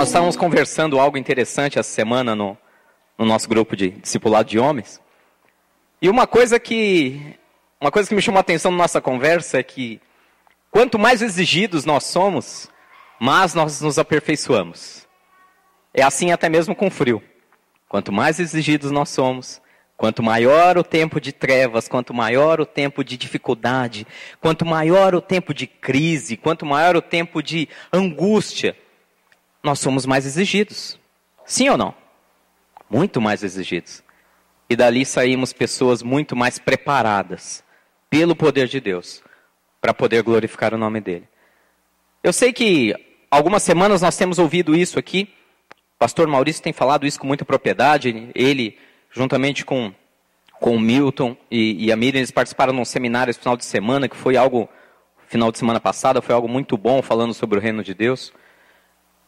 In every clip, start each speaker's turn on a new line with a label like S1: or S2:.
S1: Nós estávamos conversando algo interessante essa semana no, no nosso grupo de discipulado de homens. E uma coisa que uma coisa que me chamou a atenção na nossa conversa é que quanto mais exigidos nós somos, mais nós nos aperfeiçoamos. É assim até mesmo com frio. Quanto mais exigidos nós somos, quanto maior o tempo de trevas, quanto maior o tempo de dificuldade, quanto maior o tempo de crise, quanto maior o tempo de angústia, nós somos mais exigidos. Sim ou não? Muito mais exigidos. E dali saímos pessoas muito mais preparadas pelo poder de Deus para poder glorificar o nome dele. Eu sei que algumas semanas nós temos ouvido isso aqui. O pastor Maurício tem falado isso com muita propriedade. Ele, juntamente com, com o Milton e, e a Miriam, eles participaram de um seminário esse final de semana, que foi algo, final de semana passada, foi algo muito bom, falando sobre o reino de Deus.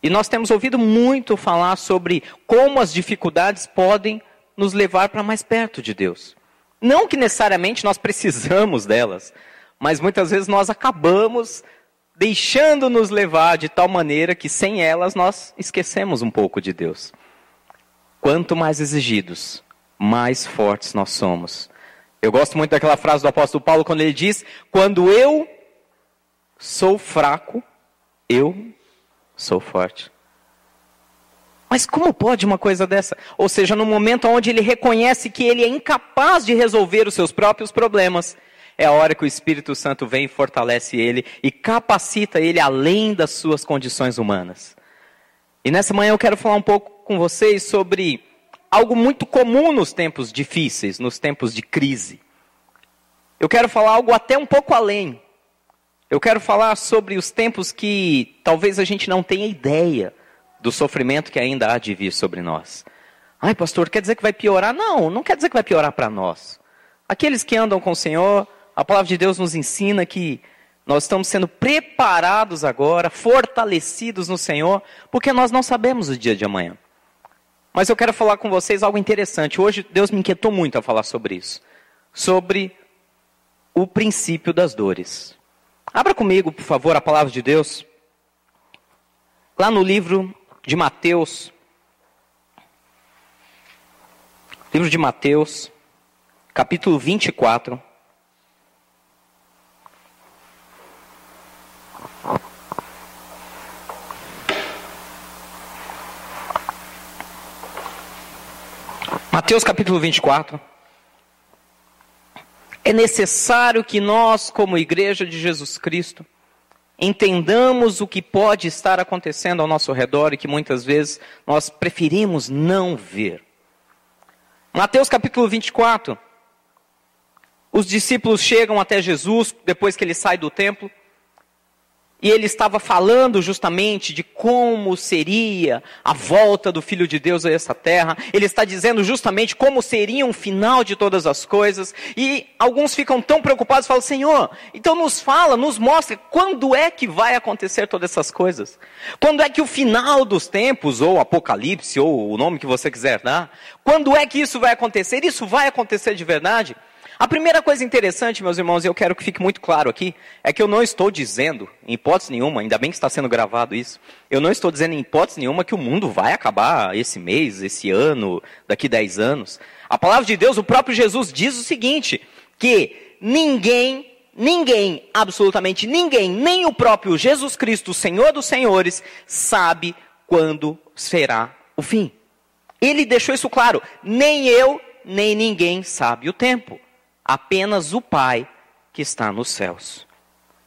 S1: E nós temos ouvido muito falar sobre como as dificuldades podem nos levar para mais perto de Deus. Não que necessariamente nós precisamos delas, mas muitas vezes nós acabamos deixando nos levar de tal maneira que sem elas nós esquecemos um pouco de Deus. Quanto mais exigidos, mais fortes nós somos. Eu gosto muito daquela frase do apóstolo Paulo quando ele diz: Quando eu sou fraco, eu sou forte. Mas como pode uma coisa dessa? Ou seja, no momento onde ele reconhece que ele é incapaz de resolver os seus próprios problemas, é a hora que o Espírito Santo vem e fortalece ele e capacita ele além das suas condições humanas. E nessa manhã eu quero falar um pouco com vocês sobre algo muito comum nos tempos difíceis, nos tempos de crise. Eu quero falar algo até um pouco além. Eu quero falar sobre os tempos que talvez a gente não tenha ideia do sofrimento que ainda há de vir sobre nós. Ai, pastor, quer dizer que vai piorar? Não, não quer dizer que vai piorar para nós. Aqueles que andam com o Senhor, a palavra de Deus nos ensina que nós estamos sendo preparados agora, fortalecidos no Senhor, porque nós não sabemos o dia de amanhã. Mas eu quero falar com vocês algo interessante. Hoje Deus me inquietou muito a falar sobre isso. Sobre o princípio das dores. Abra comigo, por favor, a palavra de Deus. Lá no livro de Mateus. Livro de Mateus, capítulo 24. Mateus capítulo 24 é necessário que nós, como igreja de Jesus Cristo, entendamos o que pode estar acontecendo ao nosso redor e que muitas vezes nós preferimos não ver. Mateus capítulo 24. Os discípulos chegam até Jesus depois que ele sai do templo e ele estava falando justamente de como seria a volta do Filho de Deus a essa terra. Ele está dizendo justamente como seria um final de todas as coisas. E alguns ficam tão preocupados, falam: Senhor, então nos fala, nos mostra quando é que vai acontecer todas essas coisas. Quando é que o final dos tempos, ou Apocalipse, ou o nome que você quiser dar, quando é que isso vai acontecer? Isso vai acontecer de verdade? A primeira coisa interessante, meus irmãos, e eu quero que fique muito claro aqui, é que eu não estou dizendo, em hipótese nenhuma, ainda bem que está sendo gravado isso, eu não estou dizendo em hipótese nenhuma que o mundo vai acabar esse mês, esse ano, daqui 10 anos. A palavra de Deus, o próprio Jesus diz o seguinte, que ninguém ninguém, absolutamente ninguém, nem o próprio Jesus Cristo, Senhor dos Senhores, sabe quando será o fim. Ele deixou isso claro. Nem eu, nem ninguém sabe o tempo apenas o Pai que está nos céus.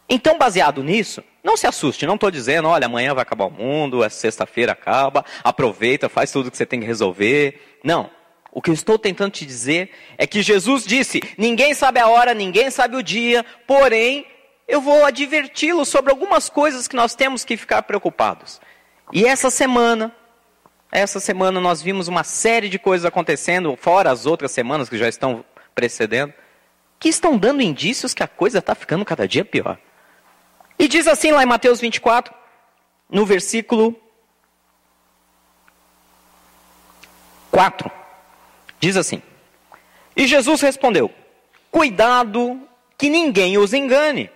S1: Então, baseado nisso, não se assuste, não estou dizendo, olha, amanhã vai acabar o mundo, é sexta-feira acaba, aproveita, faz tudo que você tem que resolver. Não. O que eu estou tentando te dizer é que Jesus disse: ninguém sabe a hora, ninguém sabe o dia, porém, eu vou adverti-lo sobre algumas coisas que nós temos que ficar preocupados. E essa semana, essa semana nós vimos uma série de coisas acontecendo, fora as outras semanas que já estão precedendo que estão dando indícios que a coisa está ficando cada dia pior. E diz assim lá em Mateus 24, no versículo 4. Diz assim: E Jesus respondeu: Cuidado que ninguém os engane,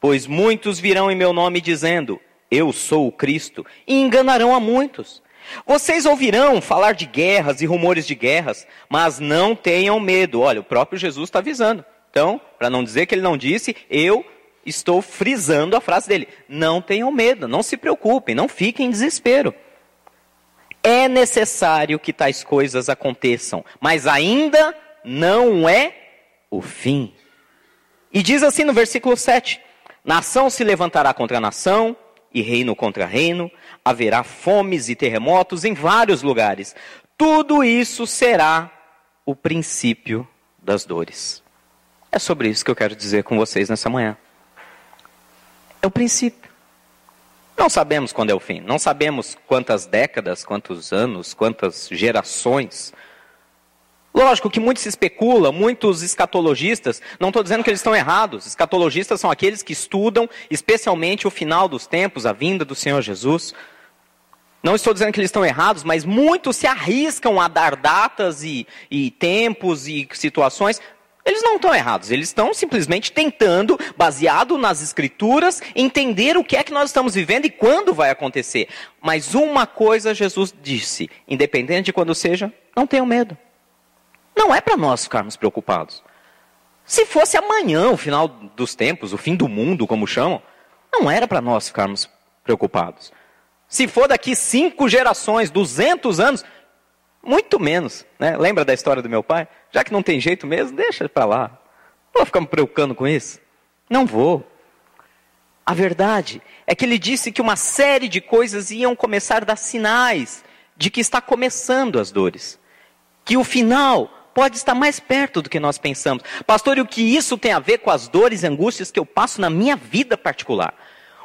S1: pois muitos virão em meu nome dizendo: eu sou o Cristo, e enganarão a muitos. Vocês ouvirão falar de guerras e rumores de guerras, mas não tenham medo. Olha, o próprio Jesus está avisando. Então, para não dizer que ele não disse, eu estou frisando a frase dele. Não tenham medo, não se preocupem, não fiquem em desespero. É necessário que tais coisas aconteçam, mas ainda não é o fim. E diz assim no versículo 7: Nação se levantará contra nação, e reino contra reino, haverá fomes e terremotos em vários lugares. Tudo isso será o princípio das dores. É sobre isso que eu quero dizer com vocês nessa manhã. É o princípio. Não sabemos quando é o fim, não sabemos quantas décadas, quantos anos, quantas gerações. Lógico que muito se especula, muitos escatologistas, não estou dizendo que eles estão errados, escatologistas são aqueles que estudam especialmente o final dos tempos, a vinda do Senhor Jesus. Não estou dizendo que eles estão errados, mas muitos se arriscam a dar datas e, e tempos e situações eles não estão errados, eles estão simplesmente tentando, baseado nas escrituras, entender o que é que nós estamos vivendo e quando vai acontecer. Mas uma coisa Jesus disse, independente de quando seja, não tenham medo. Não é para nós ficarmos preocupados. Se fosse amanhã o final dos tempos, o fim do mundo, como chamam, não era para nós ficarmos preocupados. Se for daqui cinco gerações, duzentos anos, muito menos. Né? Lembra da história do meu pai? Já que não tem jeito mesmo, deixa para lá. Não vou ficar me preocupando com isso. Não vou. A verdade é que ele disse que uma série de coisas iam começar a dar sinais de que está começando as dores. Que o final pode estar mais perto do que nós pensamos. Pastor, e o que isso tem a ver com as dores e angústias que eu passo na minha vida particular?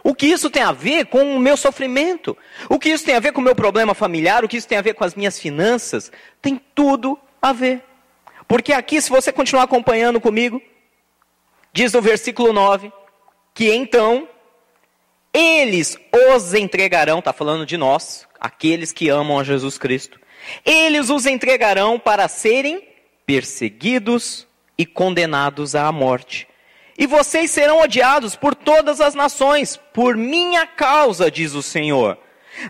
S1: O que isso tem a ver com o meu sofrimento? O que isso tem a ver com o meu problema familiar? O que isso tem a ver com as minhas finanças? Tem tudo a ver. Porque aqui, se você continuar acompanhando comigo, diz no versículo 9, que então eles os entregarão, está falando de nós, aqueles que amam a Jesus Cristo. Eles os entregarão para serem perseguidos e condenados à morte e vocês serão odiados por todas as nações, por minha causa, diz o Senhor.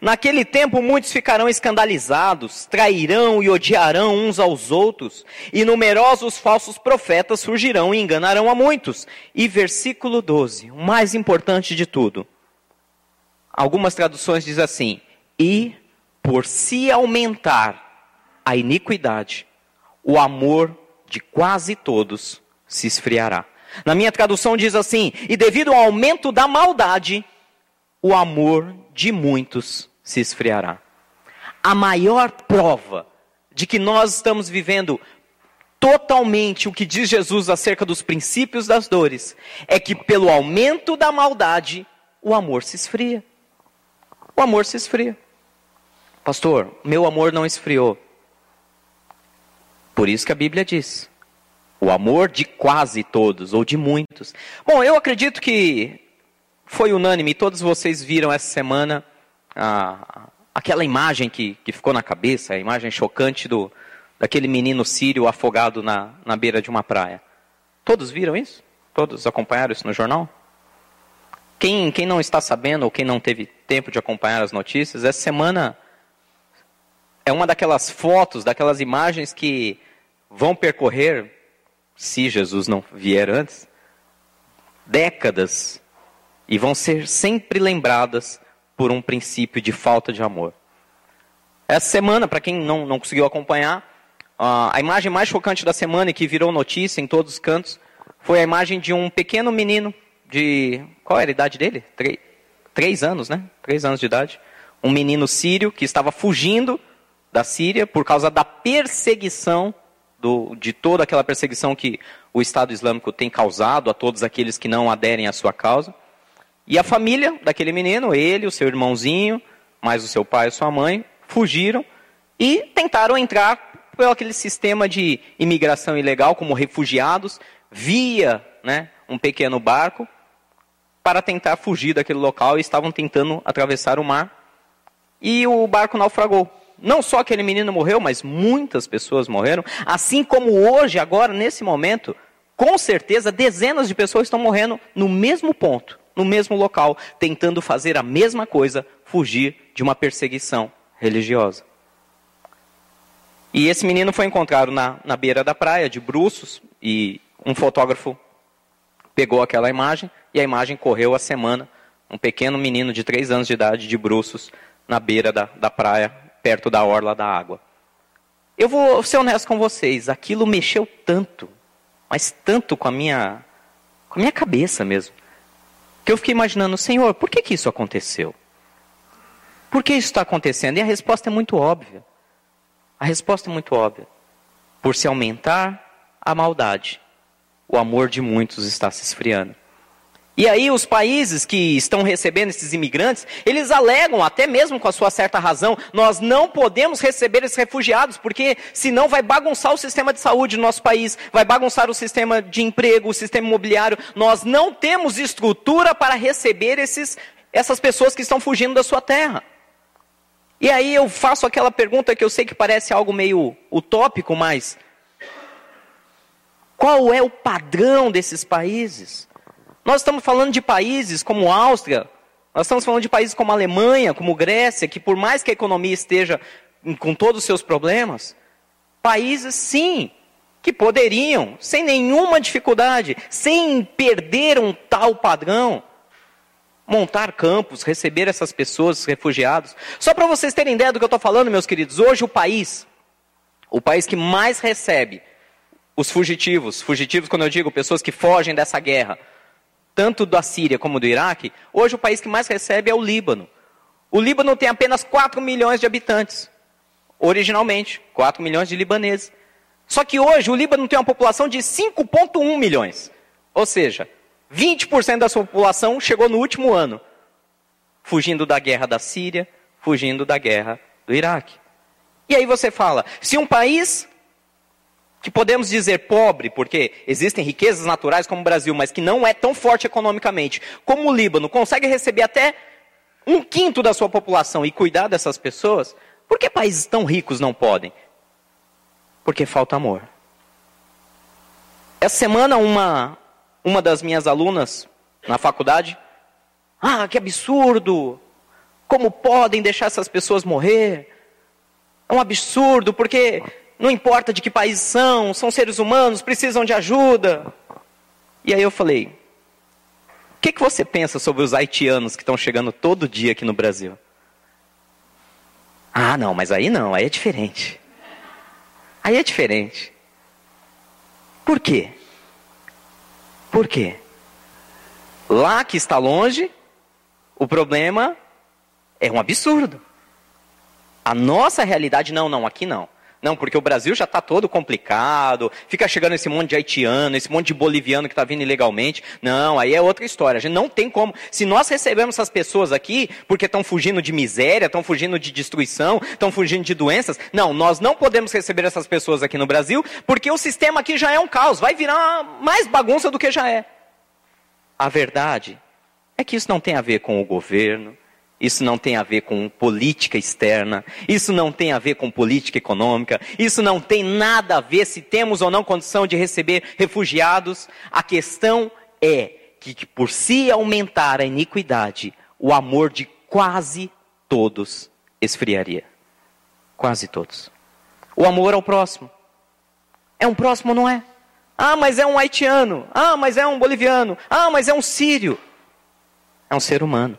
S1: Naquele tempo muitos ficarão escandalizados, trairão e odiarão uns aos outros, e numerosos falsos profetas surgirão e enganarão a muitos. E versículo 12, o mais importante de tudo. Algumas traduções dizem assim: E por se aumentar a iniquidade, o amor de quase todos se esfriará. Na minha tradução diz assim: e devido ao aumento da maldade, o amor de muitos se esfriará. A maior prova de que nós estamos vivendo totalmente o que diz Jesus acerca dos princípios das dores é que pelo aumento da maldade, o amor se esfria. O amor se esfria. Pastor, meu amor não esfriou. Por isso que a Bíblia diz: o amor de quase todos, ou de muitos. Bom, eu acredito que foi unânime, todos vocês viram essa semana ah, aquela imagem que, que ficou na cabeça, a imagem chocante do, daquele menino sírio afogado na, na beira de uma praia. Todos viram isso? Todos acompanharam isso no jornal? Quem, quem não está sabendo ou quem não teve tempo de acompanhar as notícias, essa semana é uma daquelas fotos, daquelas imagens que vão percorrer se Jesus não vier antes, décadas e vão ser sempre lembradas por um princípio de falta de amor. Essa semana, para quem não, não conseguiu acompanhar, a imagem mais chocante da semana e que virou notícia em todos os cantos foi a imagem de um pequeno menino de. Qual era a idade dele? Três, três anos, né? Três anos de idade. Um menino sírio que estava fugindo da Síria por causa da perseguição do, de toda aquela perseguição que o Estado Islâmico tem causado a todos aqueles que não aderem à sua causa. E a família daquele menino, ele, o seu irmãozinho, mais o seu pai e sua mãe, fugiram e tentaram entrar pelo aquele sistema de imigração ilegal, como refugiados, via né, um pequeno barco, para tentar fugir daquele local e estavam tentando atravessar o mar. E o barco naufragou. Não só aquele menino morreu, mas muitas pessoas morreram. Assim como hoje, agora, nesse momento, com certeza, dezenas de pessoas estão morrendo no mesmo ponto no mesmo local, tentando fazer a mesma coisa, fugir de uma perseguição religiosa. E esse menino foi encontrado na, na beira da praia, de bruços, e um fotógrafo pegou aquela imagem, e a imagem correu a semana. Um pequeno menino de três anos de idade, de bruços, na beira da, da praia, perto da orla da água. Eu vou ser honesto com vocês, aquilo mexeu tanto, mas tanto com a minha, com a minha cabeça mesmo, que eu fiquei imaginando, Senhor, por que, que isso aconteceu? Por que isso está acontecendo? E a resposta é muito óbvia. A resposta é muito óbvia. Por se aumentar a maldade, o amor de muitos está se esfriando. E aí os países que estão recebendo esses imigrantes, eles alegam, até mesmo com a sua certa razão, nós não podemos receber esses refugiados, porque senão vai bagunçar o sistema de saúde do nosso país, vai bagunçar o sistema de emprego, o sistema imobiliário. Nós não temos estrutura para receber esses, essas pessoas que estão fugindo da sua terra. E aí eu faço aquela pergunta que eu sei que parece algo meio utópico, mas qual é o padrão desses países? Nós estamos falando de países como Áustria, nós estamos falando de países como Alemanha, como Grécia, que por mais que a economia esteja com todos os seus problemas, países sim, que poderiam, sem nenhuma dificuldade, sem perder um tal padrão, montar campos, receber essas pessoas, refugiados. Só para vocês terem ideia do que eu estou falando, meus queridos, hoje o país, o país que mais recebe os fugitivos, fugitivos quando eu digo pessoas que fogem dessa guerra, tanto da Síria como do Iraque, hoje o país que mais recebe é o Líbano. O Líbano tem apenas 4 milhões de habitantes. Originalmente, 4 milhões de libaneses. Só que hoje o Líbano tem uma população de 5,1 milhões. Ou seja, 20% da sua população chegou no último ano, fugindo da guerra da Síria, fugindo da guerra do Iraque. E aí você fala, se um país que podemos dizer pobre, porque existem riquezas naturais como o Brasil, mas que não é tão forte economicamente, como o Líbano, consegue receber até um quinto da sua população e cuidar dessas pessoas, por que países tão ricos não podem? Porque falta amor. Essa semana, uma, uma das minhas alunas na faculdade, ah, que absurdo! Como podem deixar essas pessoas morrer? É um absurdo, porque não importa de que país são, são seres humanos, precisam de ajuda. E aí eu falei: o que, que você pensa sobre os haitianos que estão chegando todo dia aqui no Brasil? Ah, não, mas aí não, aí é diferente. Aí é diferente. Por quê? Por quê? Lá que está longe, o problema é um absurdo. A nossa realidade, não, não, aqui não. Não, porque o Brasil já está todo complicado, fica chegando esse monte de haitiano, esse monte de boliviano que está vindo ilegalmente. Não, aí é outra história. A gente não tem como. Se nós recebemos essas pessoas aqui porque estão fugindo de miséria, estão fugindo de destruição, estão fugindo de doenças, não, nós não podemos receber essas pessoas aqui no Brasil porque o sistema aqui já é um caos, vai virar mais bagunça do que já é. A verdade é que isso não tem a ver com o governo, isso não tem a ver com política externa, isso não tem a ver com política econômica, isso não tem nada a ver se temos ou não condição de receber refugiados. A questão é que, que por se aumentar a iniquidade, o amor de quase todos esfriaria. Quase todos. O amor ao próximo. É um próximo, não é? Ah, mas é um haitiano. Ah, mas é um boliviano. Ah, mas é um sírio. É um ser humano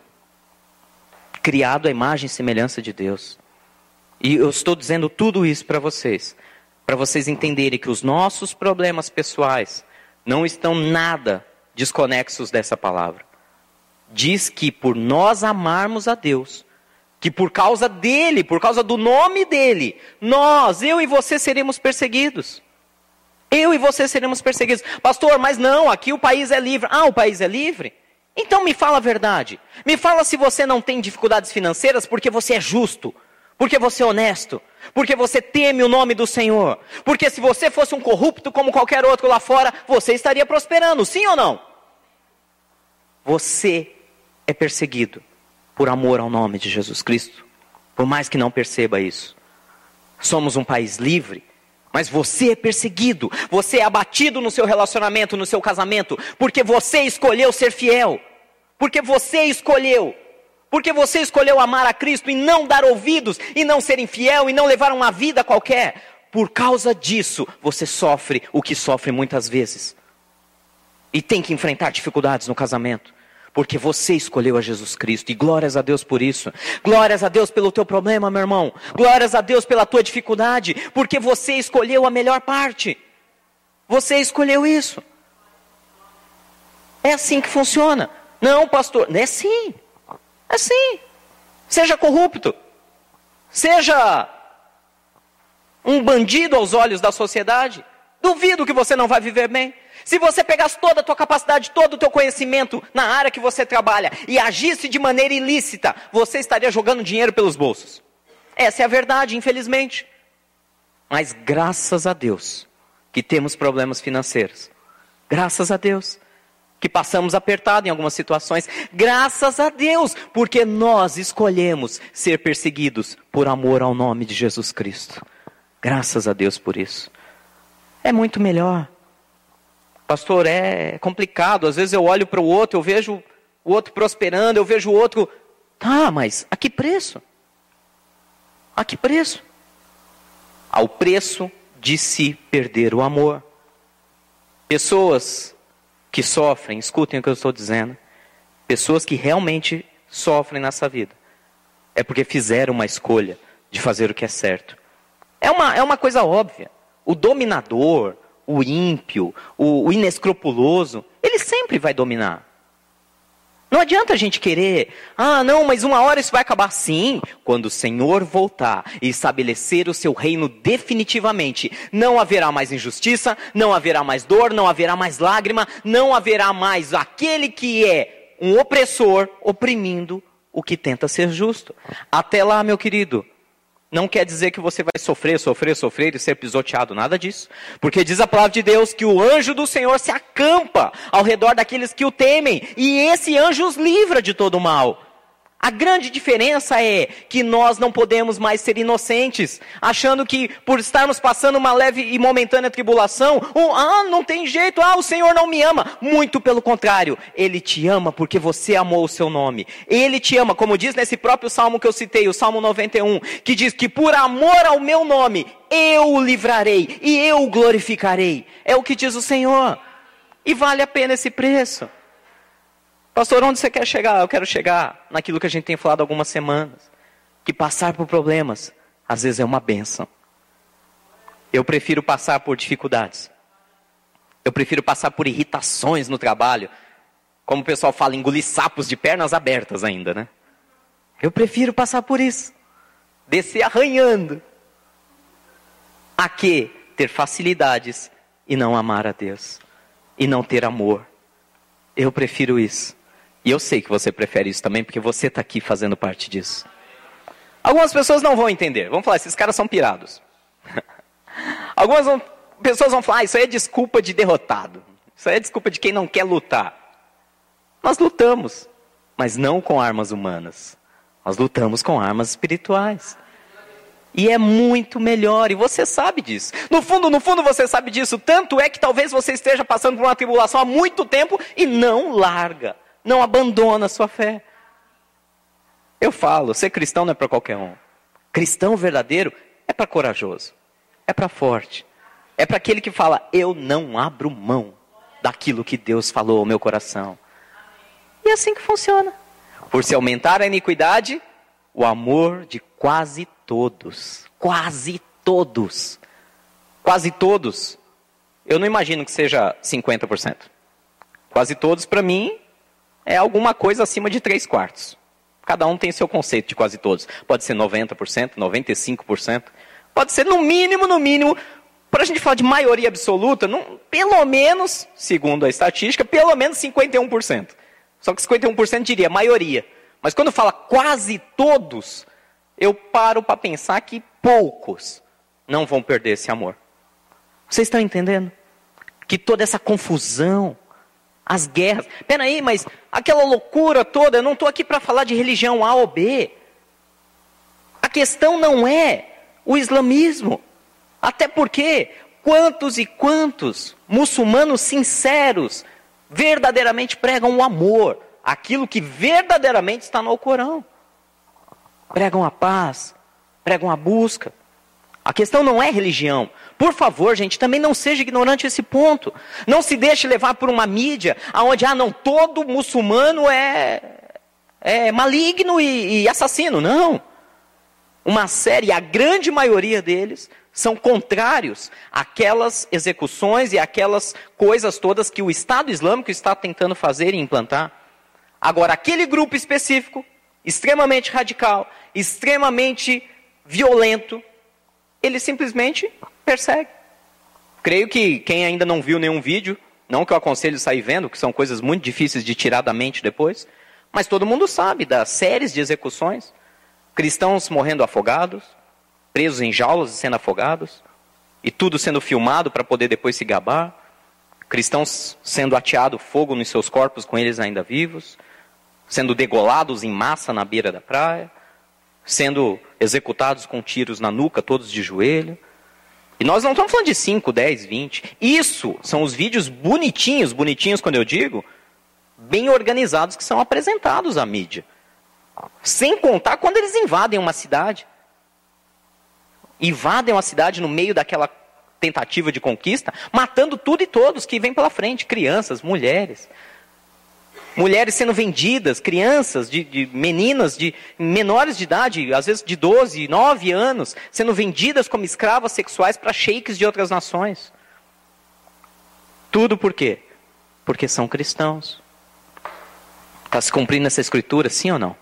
S1: criado à imagem e semelhança de Deus. E eu estou dizendo tudo isso para vocês, para vocês entenderem que os nossos problemas pessoais não estão nada desconexos dessa palavra. Diz que por nós amarmos a Deus, que por causa dele, por causa do nome dele, nós, eu e você seremos perseguidos. Eu e você seremos perseguidos. Pastor, mas não, aqui o país é livre. Ah, o país é livre? Então me fala a verdade. Me fala se você não tem dificuldades financeiras porque você é justo, porque você é honesto, porque você teme o nome do Senhor. Porque se você fosse um corrupto como qualquer outro lá fora, você estaria prosperando, sim ou não? Você é perseguido por amor ao nome de Jesus Cristo, por mais que não perceba isso. Somos um país livre, mas você é perseguido, você é abatido no seu relacionamento, no seu casamento, porque você escolheu ser fiel. Porque você escolheu. Porque você escolheu amar a Cristo e não dar ouvidos, e não ser infiel, e não levar uma vida qualquer. Por causa disso, você sofre o que sofre muitas vezes. E tem que enfrentar dificuldades no casamento. Porque você escolheu a Jesus Cristo. E glórias a Deus por isso. Glórias a Deus pelo teu problema, meu irmão. Glórias a Deus pela tua dificuldade. Porque você escolheu a melhor parte. Você escolheu isso. É assim que funciona. Não, pastor. É sim. É sim. Seja corrupto. Seja um bandido aos olhos da sociedade. Duvido que você não vai viver bem. Se você pegasse toda a tua capacidade, todo o teu conhecimento na área que você trabalha e agisse de maneira ilícita, você estaria jogando dinheiro pelos bolsos. Essa é a verdade, infelizmente. Mas graças a Deus que temos problemas financeiros. Graças a Deus que passamos apertado em algumas situações. Graças a Deus, porque nós escolhemos ser perseguidos por amor ao nome de Jesus Cristo. Graças a Deus por isso. É muito melhor. Pastor, é complicado. Às vezes eu olho para o outro, eu vejo o outro prosperando, eu vejo o outro. Tá, mas a que preço? A que preço? Ao preço de se perder o amor. Pessoas que sofrem, escutem o que eu estou dizendo. Pessoas que realmente sofrem nessa vida. É porque fizeram uma escolha de fazer o que é certo. É uma, é uma coisa óbvia. O dominador, o ímpio, o, o inescrupuloso, ele sempre vai dominar. Não adianta a gente querer, ah, não, mas uma hora isso vai acabar. Sim, quando o Senhor voltar e estabelecer o seu reino definitivamente, não haverá mais injustiça, não haverá mais dor, não haverá mais lágrima, não haverá mais aquele que é um opressor oprimindo o que tenta ser justo. Até lá, meu querido, não quer dizer que você vai sofrer, sofrer, sofrer e ser pisoteado, nada disso. Porque diz a palavra de Deus que o anjo do Senhor se acampa ao redor daqueles que o temem, e esse anjo os livra de todo mal. A grande diferença é que nós não podemos mais ser inocentes, achando que por estarmos passando uma leve e momentânea tribulação, oh, ah, não tem jeito, ah, o Senhor não me ama. Muito pelo contrário, Ele te ama porque você amou o seu nome. Ele te ama, como diz nesse próprio salmo que eu citei, o Salmo 91, que diz que por amor ao meu nome, eu o livrarei e eu o glorificarei. É o que diz o Senhor. E vale a pena esse preço. Pastor, onde você quer chegar? Eu quero chegar naquilo que a gente tem falado algumas semanas. Que passar por problemas, às vezes é uma benção. Eu prefiro passar por dificuldades. Eu prefiro passar por irritações no trabalho. Como o pessoal fala, engolir sapos de pernas abertas ainda, né? Eu prefiro passar por isso. Descer arranhando. A que ter facilidades e não amar a Deus. E não ter amor. Eu prefiro isso. E eu sei que você prefere isso também, porque você está aqui fazendo parte disso. Algumas pessoas não vão entender. Vão falar, esses caras são pirados. Algumas vão, pessoas vão falar, ah, isso aí é desculpa de derrotado. Isso aí é desculpa de quem não quer lutar. Nós lutamos, mas não com armas humanas. Nós lutamos com armas espirituais. E é muito melhor, e você sabe disso. No fundo, no fundo você sabe disso. Tanto é que talvez você esteja passando por uma tribulação há muito tempo e não larga. Não abandona a sua fé. Eu falo, ser cristão não é para qualquer um. Cristão verdadeiro é para corajoso, é para forte, é para aquele que fala: eu não abro mão daquilo que Deus falou ao meu coração. E é assim que funciona. Por se aumentar a iniquidade, o amor de quase todos, quase todos, quase todos. Eu não imagino que seja 50%. Quase todos, para mim, é alguma coisa acima de 3 quartos. Cada um tem seu conceito de quase todos. Pode ser 90%, 95%. Pode ser no mínimo, no mínimo, para a gente falar de maioria absoluta, pelo menos, segundo a estatística, pelo menos 51%. Só que 51% diria maioria. Mas quando fala quase todos, eu paro para pensar que poucos não vão perder esse amor. Vocês estão entendendo? Que toda essa confusão, as guerras. Peraí, mas aquela loucura toda, eu não estou aqui para falar de religião A ou B. A questão não é o islamismo. Até porque quantos e quantos muçulmanos sinceros verdadeiramente pregam o amor, aquilo que verdadeiramente está no Alcorão. Pregam a paz, pregam a busca. A questão não é religião. Por favor, gente, também não seja ignorante esse ponto. Não se deixe levar por uma mídia onde, ah, não, todo muçulmano é, é maligno e, e assassino. Não. Uma série, a grande maioria deles, são contrários àquelas execuções e aquelas coisas todas que o Estado Islâmico está tentando fazer e implantar. Agora, aquele grupo específico, extremamente radical, extremamente violento, ele simplesmente persegue. Creio que quem ainda não viu nenhum vídeo, não que eu aconselho sair vendo, que são coisas muito difíceis de tirar da mente depois, mas todo mundo sabe das séries de execuções, cristãos morrendo afogados, presos em jaulas e sendo afogados, e tudo sendo filmado para poder depois se gabar, cristãos sendo ateado fogo nos seus corpos com eles ainda vivos, sendo degolados em massa na beira da praia, sendo executados com tiros na nuca, todos de joelho. E nós não estamos falando de 5, 10, 20. Isso são os vídeos bonitinhos, bonitinhos quando eu digo, bem organizados que são apresentados à mídia. Sem contar quando eles invadem uma cidade invadem uma cidade no meio daquela tentativa de conquista, matando tudo e todos que vêm pela frente, crianças, mulheres. Mulheres sendo vendidas, crianças, de, de, meninas de menores de idade, às vezes de 12, 9 anos, sendo vendidas como escravas sexuais para sheiks de outras nações. Tudo por quê? Porque são cristãos. Está se cumprindo essa escritura, sim ou não?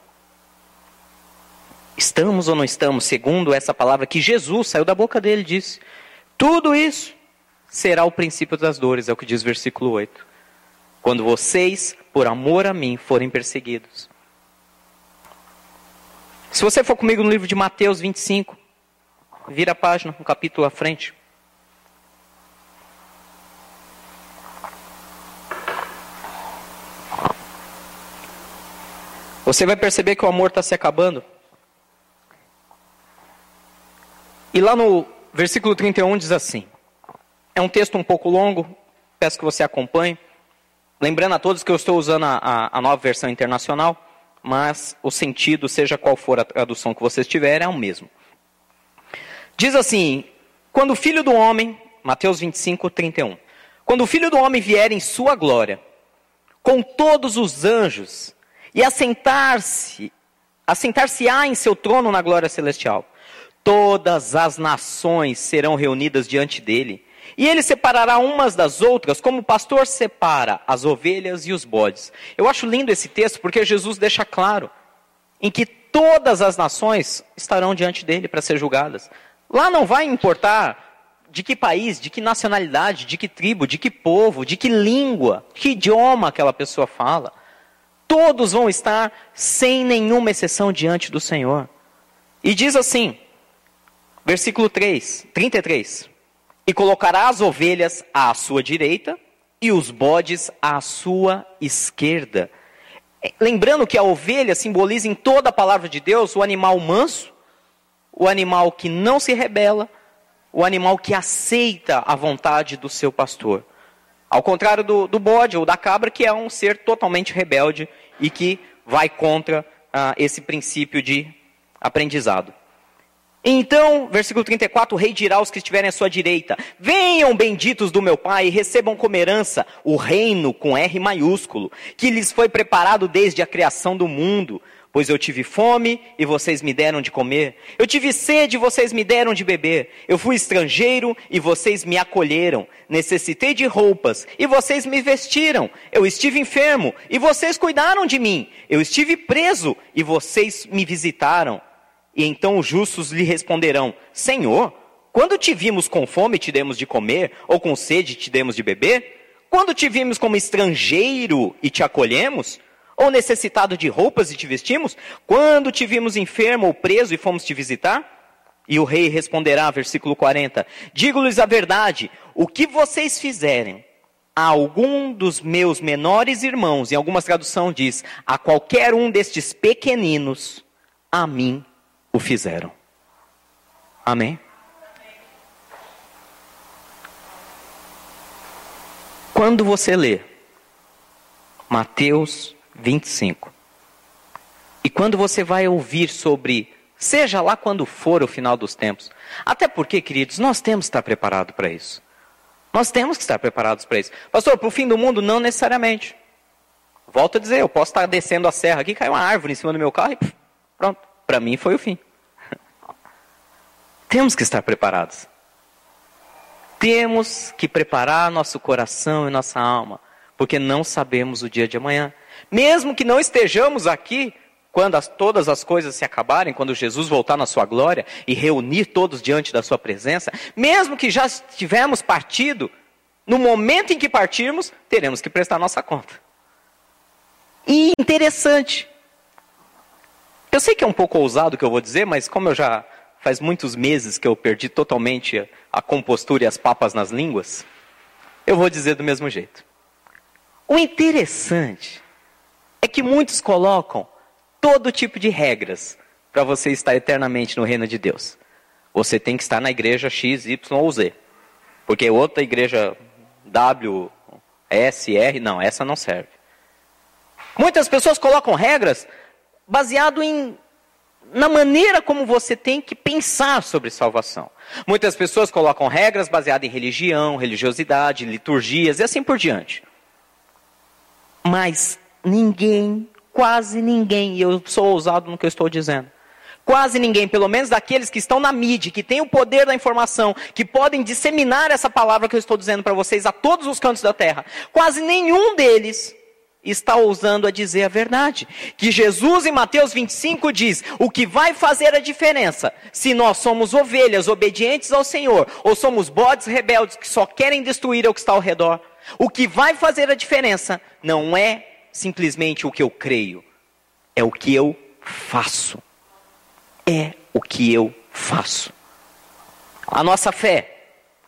S1: Estamos ou não estamos, segundo essa palavra que Jesus saiu da boca dele, disse: tudo isso será o princípio das dores, é o que diz o versículo 8. Quando vocês, por amor a mim, forem perseguidos. Se você for comigo no livro de Mateus 25, vira a página, um capítulo à frente. Você vai perceber que o amor está se acabando. E lá no versículo 31 diz assim: é um texto um pouco longo, peço que você acompanhe. Lembrando a todos que eu estou usando a, a, a nova versão internacional, mas o sentido, seja qual for a tradução que vocês tiverem, é o mesmo. Diz assim: quando o filho do homem, Mateus 25, 31. Quando o filho do homem vier em sua glória, com todos os anjos, e assentar-se, assentar-se-á em seu trono na glória celestial. Todas as nações serão reunidas diante dele. E ele separará umas das outras, como o pastor separa as ovelhas e os bodes. Eu acho lindo esse texto porque Jesus deixa claro em que todas as nações estarão diante dele para ser julgadas. Lá não vai importar de que país, de que nacionalidade, de que tribo, de que povo, de que língua, que idioma aquela pessoa fala. Todos vão estar sem nenhuma exceção diante do Senhor. E diz assim: Versículo 3, 33. E colocará as ovelhas à sua direita e os bodes à sua esquerda. É, lembrando que a ovelha simboliza em toda a palavra de Deus o animal manso, o animal que não se rebela, o animal que aceita a vontade do seu pastor. Ao contrário do, do bode ou da cabra, que é um ser totalmente rebelde e que vai contra ah, esse princípio de aprendizado. Então, versículo 34, o rei dirá aos que estiverem à sua direita: Venham, benditos do meu Pai, e recebam como herança o reino com R maiúsculo, que lhes foi preparado desde a criação do mundo. Pois eu tive fome e vocês me deram de comer. Eu tive sede e vocês me deram de beber. Eu fui estrangeiro e vocês me acolheram. Necessitei de roupas e vocês me vestiram. Eu estive enfermo e vocês cuidaram de mim. Eu estive preso e vocês me visitaram. E então os justos lhe responderão: Senhor, quando te vimos com fome te demos de comer, ou com sede te demos de beber? Quando te vimos como estrangeiro e te acolhemos? Ou necessitado de roupas e te vestimos? Quando te vimos enfermo ou preso e fomos te visitar? E o rei responderá, versículo 40: Digo-lhes a verdade, o que vocês fizerem a algum dos meus menores irmãos, em algumas traduções diz, a qualquer um destes pequeninos, a mim o fizeram. Amém? Quando você lê Mateus 25. E quando você vai ouvir sobre, seja lá quando for o final dos tempos, até porque, queridos, nós temos que estar preparados para isso. Nós temos que estar preparados para isso. Pastor, para o fim do mundo, não necessariamente. Volto a dizer, eu posso estar descendo a serra aqui, caiu uma árvore em cima do meu carro e pronto. Para mim foi o fim. Temos que estar preparados. Temos que preparar nosso coração e nossa alma, porque não sabemos o dia de amanhã. Mesmo que não estejamos aqui quando as, todas as coisas se acabarem, quando Jesus voltar na sua glória e reunir todos diante da sua presença, mesmo que já tivermos partido, no momento em que partirmos, teremos que prestar nossa conta. E interessante. Eu sei que é um pouco ousado o que eu vou dizer, mas como eu já faz muitos meses que eu perdi totalmente a compostura e as papas nas línguas, eu vou dizer do mesmo jeito. O interessante é que muitos colocam todo tipo de regras para você estar eternamente no reino de Deus. Você tem que estar na igreja X, Y ou Z. Porque outra igreja W, S, R, não, essa não serve. Muitas pessoas colocam regras baseado em na maneira como você tem que pensar sobre salvação. Muitas pessoas colocam regras baseadas em religião, religiosidade, liturgias e assim por diante. Mas ninguém Quase ninguém, e eu sou ousado no que eu estou dizendo. Quase ninguém, pelo menos daqueles que estão na mídia, que têm o poder da informação, que podem disseminar essa palavra que eu estou dizendo para vocês a todos os cantos da terra, quase nenhum deles está ousando a dizer a verdade. Que Jesus em Mateus 25 diz: o que vai fazer a diferença se nós somos ovelhas obedientes ao Senhor ou somos bodes rebeldes que só querem destruir o que está ao redor. O que vai fazer a diferença não é simplesmente o que eu creio, é o que eu faço. É o que eu faço. A nossa fé,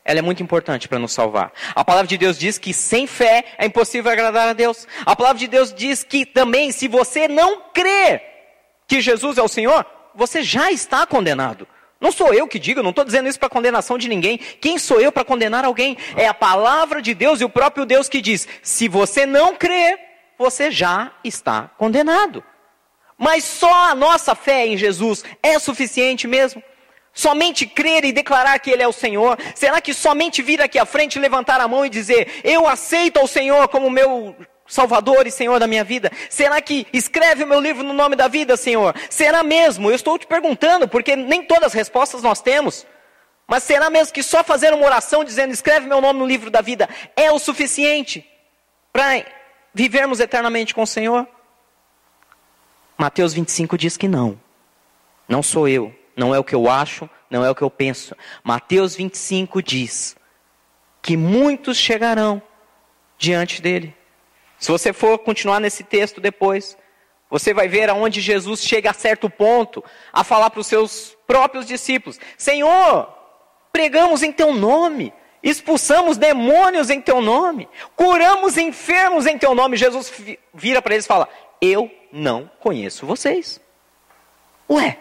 S1: ela é muito importante para nos salvar. A palavra de Deus diz que sem fé é impossível agradar a Deus. A palavra de Deus diz que também, se você não crê que Jesus é o Senhor, você já está condenado. Não sou eu que digo, não estou dizendo isso para condenação de ninguém. Quem sou eu para condenar alguém? É a palavra de Deus e o próprio Deus que diz: se você não crê, você já está condenado. Mas só a nossa fé em Jesus é suficiente mesmo? Somente crer e declarar que Ele é o Senhor? Será que somente vir aqui à frente, levantar a mão e dizer, eu aceito o Senhor como meu Salvador e Senhor da minha vida? Será que escreve o meu livro no nome da vida, Senhor? Será mesmo? Eu estou te perguntando, porque nem todas as respostas nós temos. Mas será mesmo que só fazer uma oração dizendo, escreve meu nome no livro da vida, é o suficiente para vivermos eternamente com o Senhor? Mateus 25 diz que não. Não sou eu, não é o que eu acho, não é o que eu penso. Mateus 25 diz que muitos chegarão diante dele. Se você for continuar nesse texto depois, você vai ver aonde Jesus chega a certo ponto a falar para os seus próprios discípulos: Senhor, pregamos em teu nome, expulsamos demônios em teu nome, curamos enfermos em teu nome. Jesus vira para eles e fala: Eu não conheço vocês. Ué,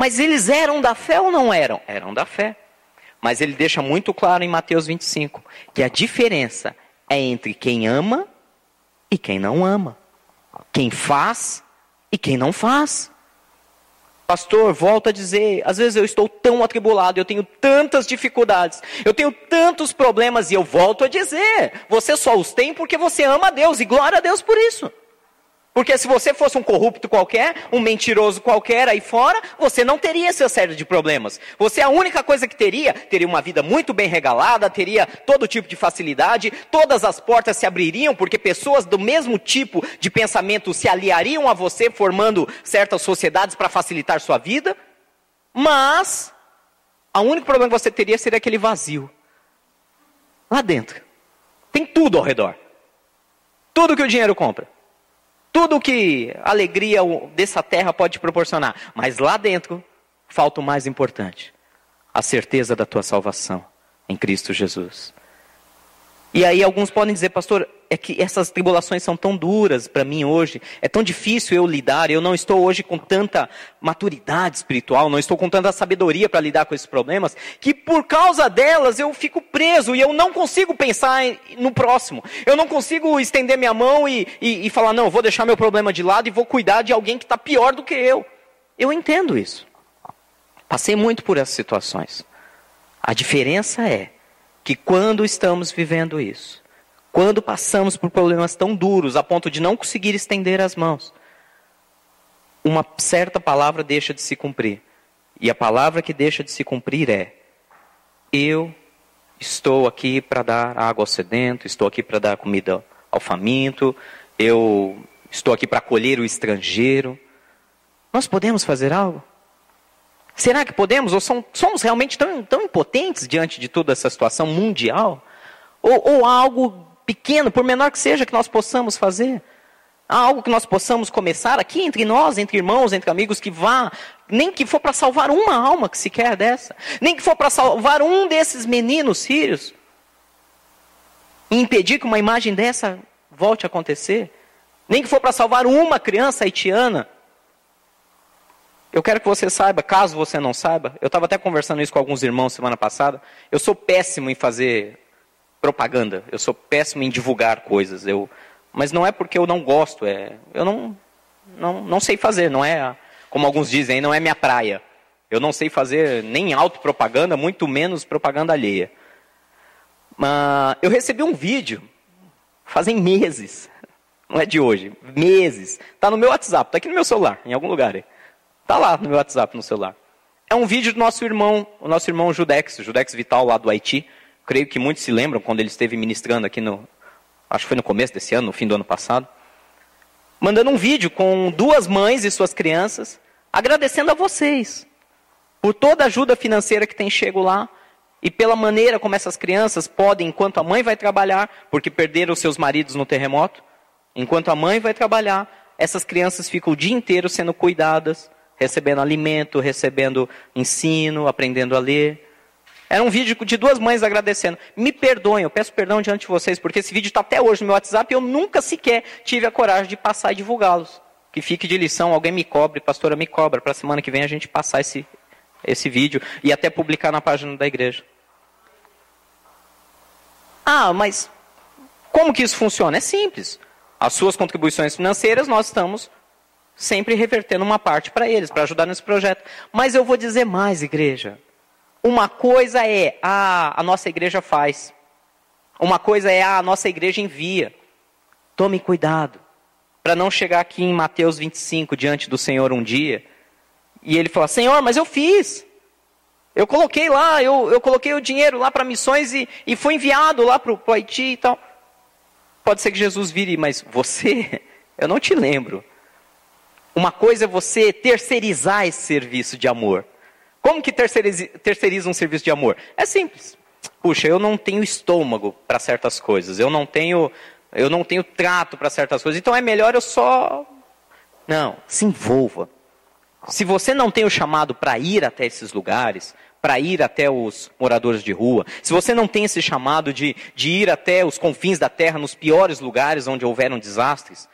S1: mas eles eram da fé ou não eram? Eram da fé. Mas ele deixa muito claro em Mateus 25 que a diferença é entre quem ama e quem não ama, quem faz e quem não faz. Pastor, volto a dizer, às vezes eu estou tão atribulado, eu tenho tantas dificuldades, eu tenho tantos problemas e eu volto a dizer, você só os tem porque você ama a Deus e glória a Deus por isso. Porque se você fosse um corrupto qualquer, um mentiroso qualquer aí fora, você não teria essa série de problemas. Você a única coisa que teria, teria uma vida muito bem regalada, teria todo tipo de facilidade, todas as portas se abririam, porque pessoas do mesmo tipo de pensamento se aliariam a você, formando certas sociedades para facilitar sua vida. Mas, o único problema que você teria seria aquele vazio. Lá dentro. Tem tudo ao redor. Tudo que o dinheiro compra. Tudo que alegria dessa terra pode proporcionar. Mas lá dentro, falta o mais importante: a certeza da tua salvação em Cristo Jesus. E aí alguns podem dizer, pastor, é que essas tribulações são tão duras para mim hoje, é tão difícil eu lidar, eu não estou hoje com tanta maturidade espiritual, não estou com tanta sabedoria para lidar com esses problemas, que por causa delas eu fico preso e eu não consigo pensar no próximo. Eu não consigo estender minha mão e, e, e falar, não, vou deixar meu problema de lado e vou cuidar de alguém que está pior do que eu. Eu entendo isso. Passei muito por essas situações. A diferença é que quando estamos vivendo isso, quando passamos por problemas tão duros a ponto de não conseguir estender as mãos, uma certa palavra deixa de se cumprir. E a palavra que deixa de se cumprir é: Eu estou aqui para dar água ao sedento, estou aqui para dar comida ao faminto, eu estou aqui para acolher o estrangeiro. Nós podemos fazer algo? Será que podemos? Ou somos realmente tão, tão impotentes diante de toda essa situação mundial? Ou, ou há algo pequeno, por menor que seja, que nós possamos fazer? Há algo que nós possamos começar aqui entre nós, entre irmãos, entre amigos, que vá, nem que for para salvar uma alma que sequer dessa, nem que for para salvar um desses meninos sírios, e impedir que uma imagem dessa volte a acontecer, nem que for para salvar uma criança haitiana, eu quero que você saiba, caso você não saiba, eu estava até conversando isso com alguns irmãos semana passada. Eu sou péssimo em fazer propaganda, eu sou péssimo em divulgar coisas. Eu, mas não é porque eu não gosto, é, eu não, não, não sei fazer, não é, como alguns dizem, não é minha praia. Eu não sei fazer nem autopropaganda, muito menos propaganda alheia. Mas eu recebi um vídeo, fazem meses, não é de hoje, meses. Está no meu WhatsApp, está aqui no meu celular, em algum lugar aí. Está lá no meu WhatsApp, no celular. É um vídeo do nosso irmão, o nosso irmão Judex, Judex Vital lá do Haiti. Creio que muitos se lembram quando ele esteve ministrando aqui no, acho que foi no começo desse ano, no fim do ano passado, mandando um vídeo com duas mães e suas crianças, agradecendo a vocês por toda a ajuda financeira que tem chego lá e pela maneira como essas crianças podem, enquanto a mãe vai trabalhar, porque perderam seus maridos no terremoto, enquanto a mãe vai trabalhar, essas crianças ficam o dia inteiro sendo cuidadas, recebendo alimento, recebendo ensino, aprendendo a ler. Era um vídeo de duas mães agradecendo. Me perdoem, eu peço perdão diante de vocês, porque esse vídeo está até hoje no meu WhatsApp e eu nunca sequer tive a coragem de passar e divulgá-los. Que fique de lição, alguém me cobre, pastora me cobra, para a semana que vem a gente passar esse, esse vídeo e até publicar na página da igreja. Ah, mas como que isso funciona? É simples. As suas contribuições financeiras nós estamos sempre revertendo uma parte para eles, para ajudar nesse projeto. Mas eu vou dizer mais, igreja. Uma coisa é a, ah, a nossa igreja faz. Uma coisa é a, ah, a nossa igreja envia. Tome cuidado para não chegar aqui em Mateus 25 diante do Senhor um dia e ele falar: Senhor, mas eu fiz. Eu coloquei lá, eu, eu coloquei o dinheiro lá para missões e, e foi enviado lá para o Haiti e tal. Pode ser que Jesus vire, mas você, eu não te lembro. Uma coisa é você terceirizar esse serviço de amor. Como que terceiriza, terceiriza um serviço de amor? É simples. Puxa, eu não tenho estômago para certas coisas. Eu não tenho, eu não tenho trato para certas coisas. Então é melhor eu só não, se envolva. Se você não tem o chamado para ir até esses lugares, para ir até os moradores de rua, se você não tem esse chamado de, de ir até os confins da terra, nos piores lugares onde houveram desastres,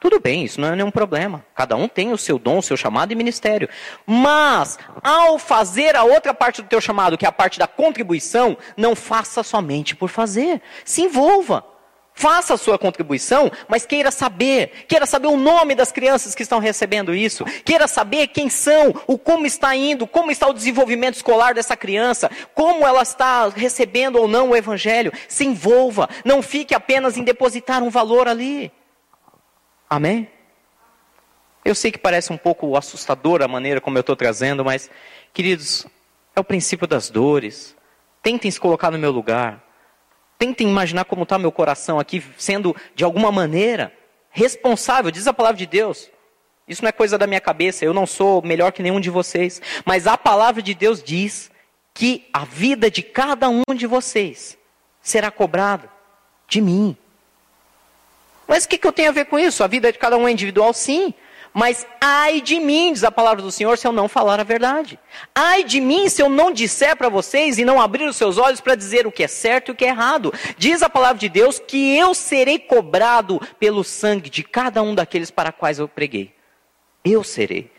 S1: tudo bem, isso não é nenhum problema. Cada um tem o seu dom, o seu chamado e ministério. Mas, ao fazer a outra parte do teu chamado, que é a parte da contribuição, não faça somente por fazer. Se envolva. Faça a sua contribuição, mas queira saber, queira saber o nome das crianças que estão recebendo isso, queira saber quem são, o como está indo, como está o desenvolvimento escolar dessa criança, como ela está recebendo ou não o evangelho. Se envolva, não fique apenas em depositar um valor ali. Amém? Eu sei que parece um pouco assustador a maneira como eu estou trazendo, mas, queridos, é o princípio das dores. Tentem se colocar no meu lugar. Tentem imaginar como está meu coração aqui, sendo de alguma maneira responsável, diz a palavra de Deus. Isso não é coisa da minha cabeça, eu não sou melhor que nenhum de vocês. Mas a palavra de Deus diz que a vida de cada um de vocês será cobrada de mim. Mas o que, que eu tenho a ver com isso? A vida de cada um é individual, sim. Mas ai de mim, diz a palavra do Senhor, se eu não falar a verdade. Ai de mim se eu não disser para vocês e não abrir os seus olhos para dizer o que é certo e o que é errado. Diz a palavra de Deus que eu serei cobrado pelo sangue de cada um daqueles para quais eu preguei. Eu serei.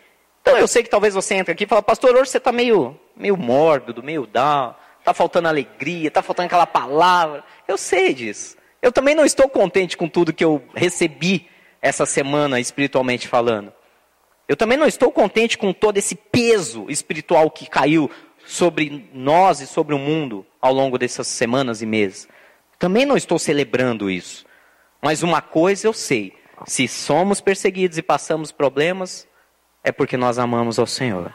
S1: Então eu sei que talvez você entre aqui e fala, pastor, hoje você está meio, meio mórbido, meio down, está faltando alegria, está faltando aquela palavra. Eu sei disso. Eu também não estou contente com tudo que eu recebi essa semana, espiritualmente falando. Eu também não estou contente com todo esse peso espiritual que caiu sobre nós e sobre o mundo ao longo dessas semanas e meses. Também não estou celebrando isso. Mas uma coisa eu sei: se somos perseguidos e passamos problemas, é porque nós amamos ao Senhor.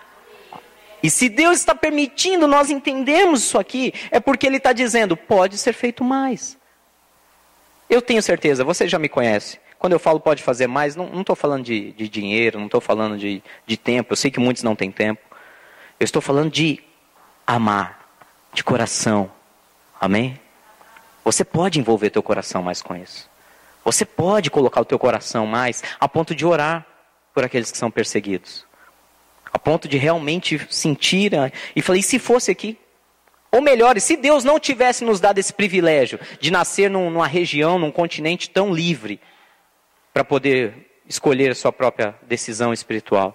S1: E se Deus está permitindo nós entendermos isso aqui, é porque Ele está dizendo: pode ser feito mais. Eu tenho certeza, você já me conhece. Quando eu falo pode fazer mais, não estou falando de, de, dinheiro, não estou falando de, de tempo. Eu sei que muitos não têm tempo. Eu estou falando de amar, de coração. Amém? Você pode envolver teu coração mais com isso. Você pode colocar o teu coração mais a ponto de orar por aqueles que são perseguidos. A ponto de realmente sentir e falei, e se fosse aqui? Ou melhor, se Deus não tivesse nos dado esse privilégio de nascer num, numa região, num continente tão livre, para poder escolher a sua própria decisão espiritual.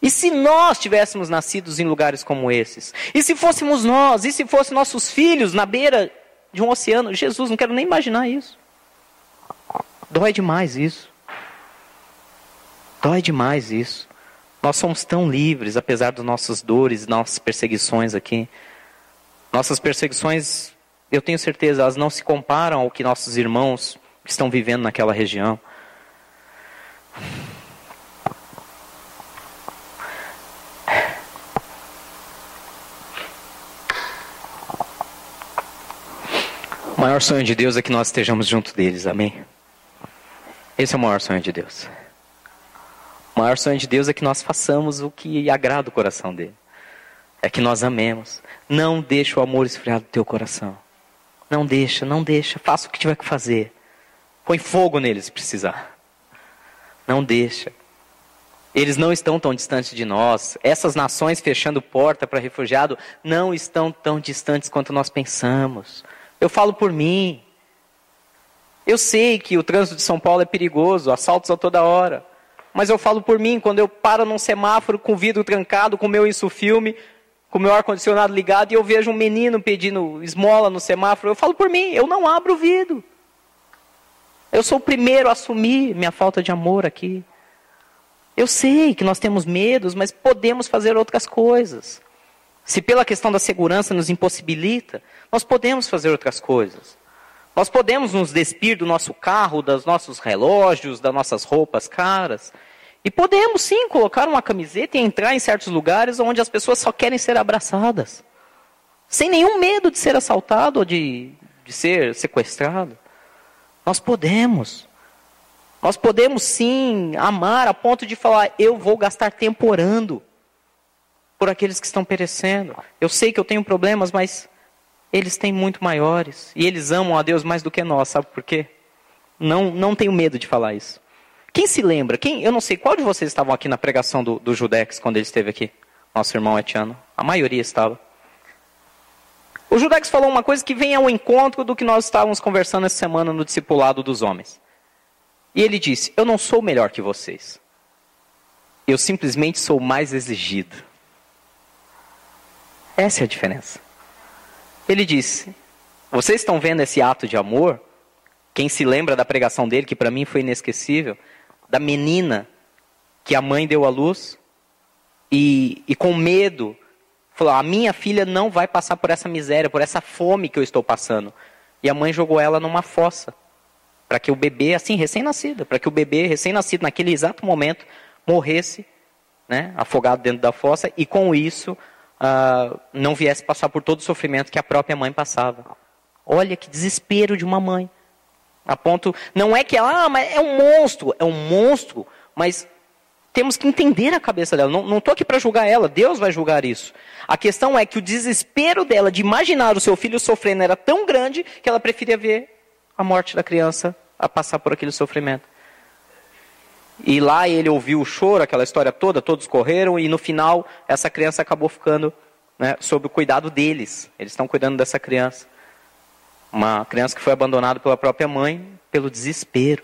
S1: E se nós tivéssemos nascidos em lugares como esses? E se fôssemos nós? E se fossem nossos filhos na beira de um oceano? Jesus, não quero nem imaginar isso. Dói demais isso. Dói demais isso. Nós somos tão livres, apesar das nossas dores, nossas perseguições aqui. Nossas perseguições, eu tenho certeza, elas não se comparam ao que nossos irmãos estão vivendo naquela região. O maior sonho de Deus é que nós estejamos junto deles, amém? Esse é o maior sonho de Deus. O maior sonho de Deus é que nós façamos o que agrada o coração dele. É que nós amemos. Não deixa o amor esfriar do teu coração. Não deixa, não deixa. Faça o que tiver que fazer. Põe fogo neles se precisar. Não deixa. Eles não estão tão distantes de nós. Essas nações fechando porta para refugiado não estão tão distantes quanto nós pensamos. Eu falo por mim. Eu sei que o trânsito de São Paulo é perigoso, assaltos a toda hora. Mas eu falo por mim, quando eu paro num semáforo com o vidro trancado, com o meu insufilme, com o meu ar-condicionado ligado, e eu vejo um menino pedindo esmola no semáforo, eu falo por mim, eu não abro o vidro. Eu sou o primeiro a assumir minha falta de amor aqui. Eu sei que nós temos medos, mas podemos fazer outras coisas. Se pela questão da segurança nos impossibilita, nós podemos fazer outras coisas. Nós podemos nos despir do nosso carro, dos nossos relógios, das nossas roupas caras. E podemos sim colocar uma camiseta e entrar em certos lugares onde as pessoas só querem ser abraçadas. Sem nenhum medo de ser assaltado ou de, de ser sequestrado. Nós podemos. Nós podemos sim amar a ponto de falar: eu vou gastar tempo orando por aqueles que estão perecendo. Eu sei que eu tenho problemas, mas eles têm muito maiores. E eles amam a Deus mais do que nós, sabe por quê? Não, não tenho medo de falar isso. Quem se lembra? Quem, eu não sei qual de vocês estavam aqui na pregação do, do Judex quando ele esteve aqui. Nosso irmão Etiano. A maioria estava. O Judex falou uma coisa que vem ao encontro do que nós estávamos conversando essa semana no discipulado dos homens. E ele disse: Eu não sou melhor que vocês. Eu simplesmente sou mais exigido. Essa é a diferença. Ele disse: Vocês estão vendo esse ato de amor? Quem se lembra da pregação dele, que para mim foi inesquecível, da menina que a mãe deu à luz e, e com medo Falou: a minha filha não vai passar por essa miséria, por essa fome que eu estou passando. E a mãe jogou ela numa fossa. Para que o bebê, assim, recém-nascido, para que o bebê, recém-nascido, naquele exato momento, morresse, né, afogado dentro da fossa, e com isso uh, não viesse passar por todo o sofrimento que a própria mãe passava. Olha que desespero de uma mãe. A ponto, não é que ela, ah, mas é um monstro, é um monstro, mas temos que entender a cabeça dela. Não estou aqui para julgar ela, Deus vai julgar isso. A questão é que o desespero dela de imaginar o seu filho sofrendo era tão grande que ela preferia ver a morte da criança a passar por aquele sofrimento. E lá ele ouviu o choro, aquela história toda, todos correram, e no final essa criança acabou ficando né, sob o cuidado deles. Eles estão cuidando dessa criança. Uma criança que foi abandonada pela própria mãe, pelo desespero.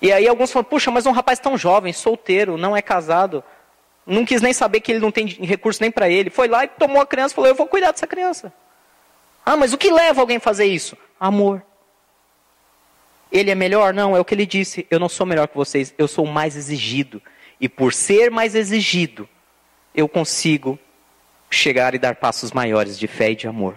S1: E aí alguns falam, puxa, mas um rapaz tão jovem, solteiro, não é casado, não quis nem saber que ele não tem recurso nem para ele. Foi lá e tomou a criança e falou, eu vou cuidar dessa criança. Ah, mas o que leva alguém a fazer isso? Amor. Ele é melhor? Não, é o que ele disse. Eu não sou melhor que vocês, eu sou mais exigido. E por ser mais exigido, eu consigo chegar e dar passos maiores de fé e de amor.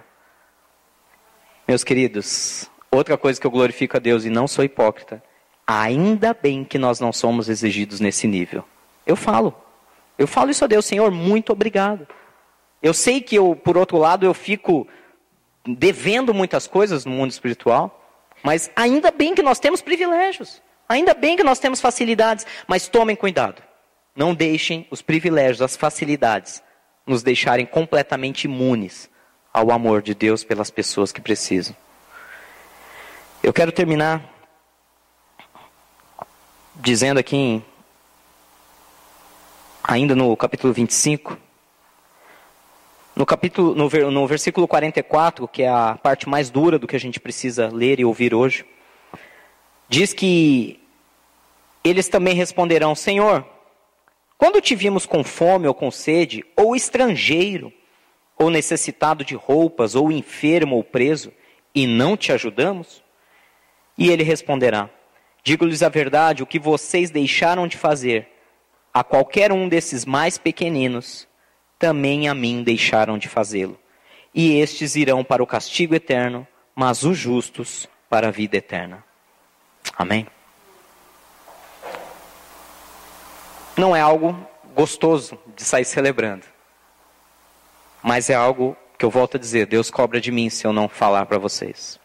S1: Meus queridos, outra coisa que eu glorifico a Deus e não sou hipócrita, ainda bem que nós não somos exigidos nesse nível. Eu falo, eu falo isso a Deus, Senhor, muito obrigado. Eu sei que eu, por outro lado, eu fico devendo muitas coisas no mundo espiritual, mas ainda bem que nós temos privilégios. Ainda bem que nós temos facilidades. Mas tomem cuidado. Não deixem os privilégios, as facilidades, nos deixarem completamente imunes ao amor de Deus pelas pessoas que precisam. Eu quero terminar dizendo aqui, em, ainda no capítulo 25, no capítulo, no, no versículo 44, que é a parte mais dura do que a gente precisa ler e ouvir hoje, diz que eles também responderão: Senhor, quando te vimos com fome ou com sede, ou estrangeiro, ou necessitado de roupas, ou enfermo ou preso, e não te ajudamos? E ele responderá: Digo-lhes a verdade, o que vocês deixaram de fazer a qualquer um desses mais pequeninos, também a mim deixaram de fazê-lo. E estes irão para o castigo eterno, mas os justos para a vida eterna. Amém? Não é algo gostoso de sair celebrando, mas é algo que eu volto a dizer: Deus cobra de mim se eu não falar para vocês.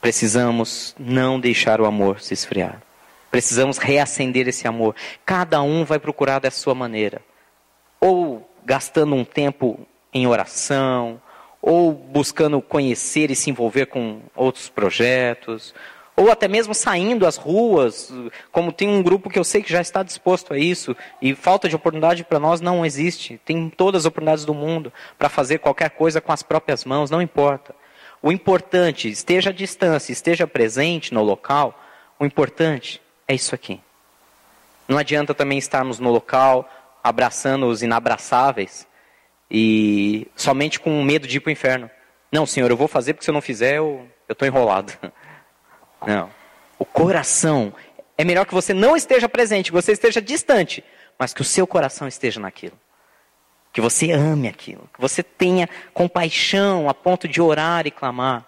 S1: Precisamos não deixar o amor se esfriar. Precisamos reacender esse amor. Cada um vai procurar da sua maneira. Ou gastando um tempo em oração, ou buscando conhecer e se envolver com outros projetos, ou até mesmo saindo às ruas, como tem um grupo que eu sei que já está disposto a isso, e falta de oportunidade para nós não existe. Tem todas as oportunidades do mundo para fazer qualquer coisa com as próprias mãos, não importa. O importante, esteja à distância, esteja presente no local, o importante é isso aqui. Não adianta também estarmos no local, abraçando os inabraçáveis e somente com medo de ir para o inferno. Não, Senhor, eu vou fazer porque se eu não fizer eu estou enrolado. Não. O coração é melhor que você não esteja presente, que você esteja distante, mas que o seu coração esteja naquilo. Que você ame aquilo, que você tenha compaixão a ponto de orar e clamar.